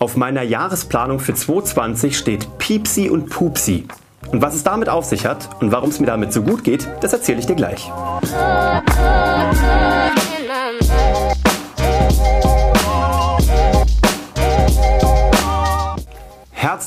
Auf meiner Jahresplanung für 2020 steht Piepsi und Pupsi. Und was es damit auf sich hat und warum es mir damit so gut geht, das erzähle ich dir gleich.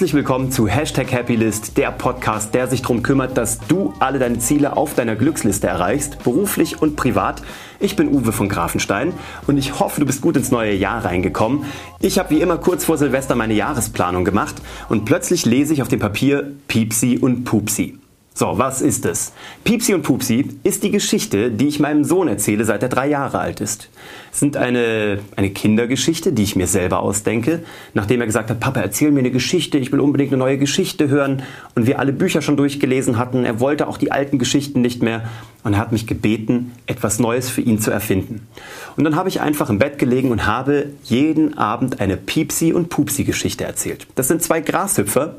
Herzlich willkommen zu Hashtag Happylist, der Podcast, der sich darum kümmert, dass du alle deine Ziele auf deiner Glücksliste erreichst, beruflich und privat. Ich bin Uwe von Grafenstein und ich hoffe, du bist gut ins neue Jahr reingekommen. Ich habe wie immer kurz vor Silvester meine Jahresplanung gemacht und plötzlich lese ich auf dem Papier Piepsi und Pupsi. So, was ist es? Piepsi und Pupsi ist die Geschichte, die ich meinem Sohn erzähle, seit er drei Jahre alt ist. Es sind eine, eine Kindergeschichte, die ich mir selber ausdenke, nachdem er gesagt hat, Papa, erzähl mir eine Geschichte, ich will unbedingt eine neue Geschichte hören und wir alle Bücher schon durchgelesen hatten. Er wollte auch die alten Geschichten nicht mehr und er hat mich gebeten, etwas Neues für ihn zu erfinden. Und dann habe ich einfach im Bett gelegen und habe jeden Abend eine Piepsi- und Pupsi-Geschichte erzählt. Das sind zwei Grashüpfer,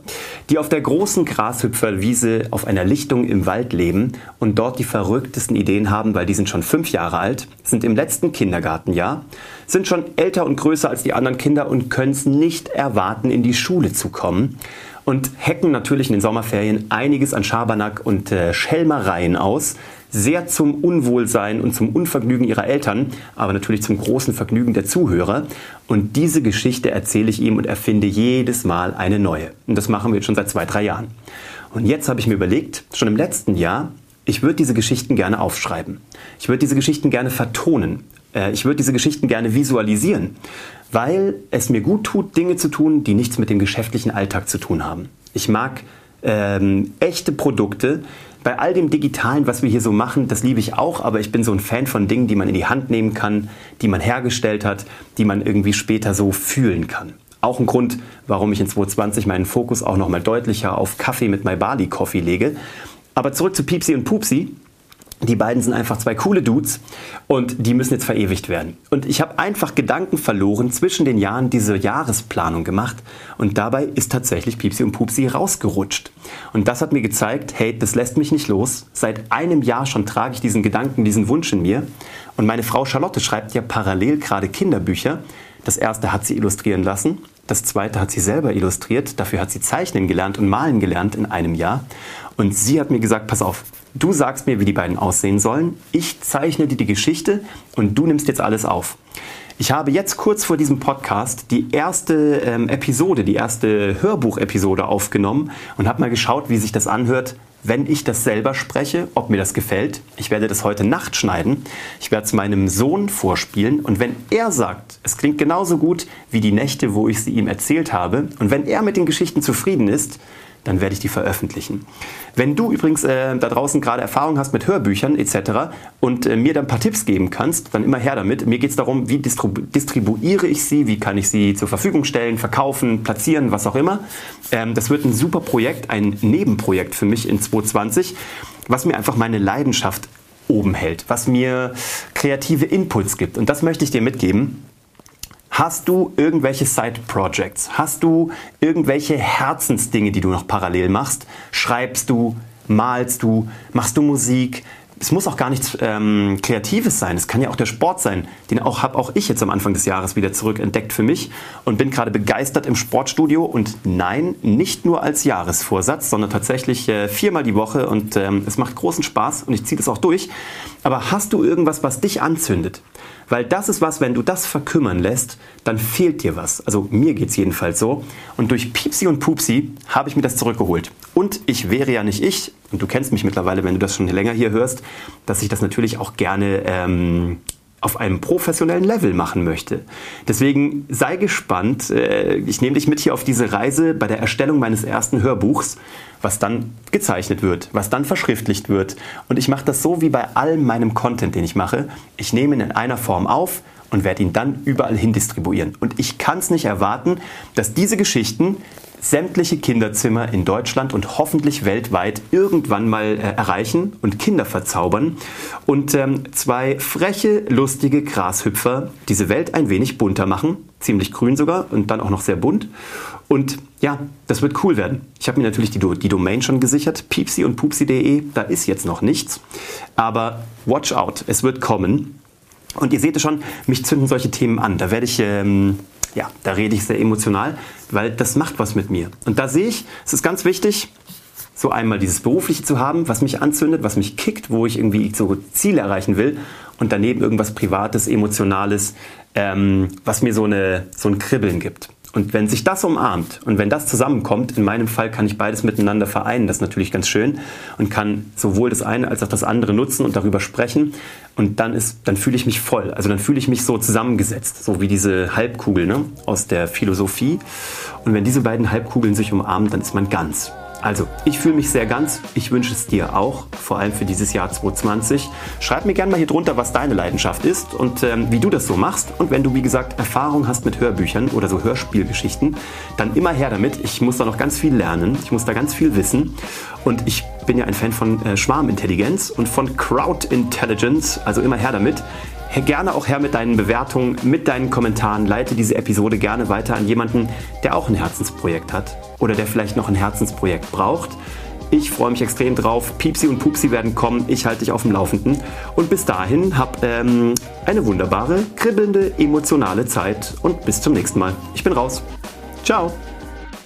die auf der großen Grashüpferwiese auf einer Lichtung im Wald leben und dort die verrücktesten Ideen haben, weil die sind schon fünf Jahre alt, sind im letzten Kindergartenjahr, sind schon älter und größer als die anderen Kinder und können es nicht erwarten, in die Schule zu kommen und hacken natürlich in den Sommerferien einiges an Schabernack und äh, Schelmereien aus, sehr zum Unwohlsein und zum Unvergnügen ihrer Eltern, aber natürlich zum großen Vergnügen der Zuhörer. Und diese Geschichte erzähle ich ihm und erfinde jedes Mal eine neue. Und das machen wir jetzt schon seit zwei, drei Jahren. Und jetzt habe ich mir überlegt, schon im letzten Jahr, ich würde diese Geschichten gerne aufschreiben. Ich würde diese Geschichten gerne vertonen. Äh, ich würde diese Geschichten gerne visualisieren, weil es mir gut tut, Dinge zu tun, die nichts mit dem geschäftlichen Alltag zu tun haben. Ich mag ähm, echte Produkte, bei all dem Digitalen, was wir hier so machen, das liebe ich auch, aber ich bin so ein Fan von Dingen, die man in die Hand nehmen kann, die man hergestellt hat, die man irgendwie später so fühlen kann. Auch ein Grund, warum ich in 2020 meinen Fokus auch nochmal deutlicher auf Kaffee mit My Bali Coffee lege. Aber zurück zu Piepsi und Pupsi. Die beiden sind einfach zwei coole Dudes und die müssen jetzt verewigt werden. Und ich habe einfach Gedanken verloren, zwischen den Jahren diese Jahresplanung gemacht und dabei ist tatsächlich Piepsi und Pupsi rausgerutscht. Und das hat mir gezeigt, hey, das lässt mich nicht los. Seit einem Jahr schon trage ich diesen Gedanken, diesen Wunsch in mir. Und meine Frau Charlotte schreibt ja parallel gerade Kinderbücher. Das erste hat sie illustrieren lassen, das zweite hat sie selber illustriert, dafür hat sie zeichnen gelernt und malen gelernt in einem Jahr. Und sie hat mir gesagt, pass auf, du sagst mir, wie die beiden aussehen sollen, ich zeichne dir die Geschichte und du nimmst jetzt alles auf. Ich habe jetzt kurz vor diesem Podcast die erste ähm, Episode, die erste Hörbuchepisode aufgenommen und habe mal geschaut, wie sich das anhört, wenn ich das selber spreche, ob mir das gefällt. Ich werde das heute Nacht schneiden. Ich werde es meinem Sohn vorspielen und wenn er sagt, es klingt genauso gut wie die Nächte, wo ich sie ihm erzählt habe und wenn er mit den Geschichten zufrieden ist, dann werde ich die veröffentlichen. Wenn du übrigens äh, da draußen gerade Erfahrung hast mit Hörbüchern etc. und äh, mir dann ein paar Tipps geben kannst, dann immer her damit. Mir geht es darum, wie distribu distribuiere ich sie, wie kann ich sie zur Verfügung stellen, verkaufen, platzieren, was auch immer. Ähm, das wird ein super Projekt, ein Nebenprojekt für mich in 2020, was mir einfach meine Leidenschaft oben hält, was mir kreative Inputs gibt. Und das möchte ich dir mitgeben. Hast du irgendwelche Side-Projects? Hast du irgendwelche Herzensdinge, die du noch parallel machst? Schreibst du? Malst du? Machst du Musik? Es muss auch gar nichts ähm, Kreatives sein. Es kann ja auch der Sport sein. Den auch habe auch ich jetzt am Anfang des Jahres wieder zurück entdeckt für mich und bin gerade begeistert im Sportstudio. Und nein, nicht nur als Jahresvorsatz, sondern tatsächlich äh, viermal die Woche. Und ähm, es macht großen Spaß und ich ziehe das auch durch. Aber hast du irgendwas, was dich anzündet? Weil das ist was, wenn du das verkümmern lässt, dann fehlt dir was. Also mir geht es jedenfalls so. Und durch Piepsi und Pupsi habe ich mir das zurückgeholt. Und ich wäre ja nicht ich, und du kennst mich mittlerweile, wenn du das schon länger hier hörst, dass ich das natürlich auch gerne ähm, auf einem professionellen Level machen möchte. Deswegen sei gespannt. Äh, ich nehme dich mit hier auf diese Reise bei der Erstellung meines ersten Hörbuchs, was dann gezeichnet wird, was dann verschriftlicht wird. Und ich mache das so wie bei allem meinem Content, den ich mache. Ich nehme ihn in einer Form auf und werde ihn dann überall hin distribuieren. Und ich kann es nicht erwarten, dass diese Geschichten sämtliche Kinderzimmer in Deutschland und hoffentlich weltweit irgendwann mal äh, erreichen und Kinder verzaubern und ähm, zwei freche, lustige Grashüpfer diese Welt ein wenig bunter machen, ziemlich grün sogar und dann auch noch sehr bunt. Und ja, das wird cool werden. Ich habe mir natürlich die, die Domain schon gesichert, piepsi und pupsi.de, da ist jetzt noch nichts, aber watch out, es wird kommen. Und ihr seht es schon, mich zünden solche Themen an. Da werde ich ähm, ja, da rede ich sehr emotional, weil das macht was mit mir. Und da sehe ich, es ist ganz wichtig, so einmal dieses Berufliche zu haben, was mich anzündet, was mich kickt, wo ich irgendwie so Ziele erreichen will und daneben irgendwas Privates, Emotionales, ähm, was mir so, eine, so ein Kribbeln gibt. Und wenn sich das umarmt und wenn das zusammenkommt, in meinem Fall kann ich beides miteinander vereinen, das ist natürlich ganz schön und kann sowohl das eine als auch das andere nutzen und darüber sprechen und dann ist, dann fühle ich mich voll, also dann fühle ich mich so zusammengesetzt, so wie diese Halbkugel ne, aus der Philosophie. Und wenn diese beiden Halbkugeln sich umarmen, dann ist man ganz. Also, ich fühle mich sehr ganz. Ich wünsche es dir auch, vor allem für dieses Jahr 2020. Schreib mir gerne mal hier drunter, was deine Leidenschaft ist und ähm, wie du das so machst. Und wenn du, wie gesagt, Erfahrung hast mit Hörbüchern oder so Hörspielgeschichten, dann immer her damit. Ich muss da noch ganz viel lernen. Ich muss da ganz viel wissen. Und ich bin ja ein Fan von äh, Schwarmintelligenz und von Crowd Intelligence. Also immer her damit gerne auch her mit deinen Bewertungen, mit deinen Kommentaren. Leite diese Episode gerne weiter an jemanden, der auch ein Herzensprojekt hat oder der vielleicht noch ein Herzensprojekt braucht. Ich freue mich extrem drauf. Piepsi und Pupsi werden kommen. Ich halte dich auf dem Laufenden. Und bis dahin hab ähm, eine wunderbare, kribbelnde, emotionale Zeit. Und bis zum nächsten Mal. Ich bin raus. Ciao.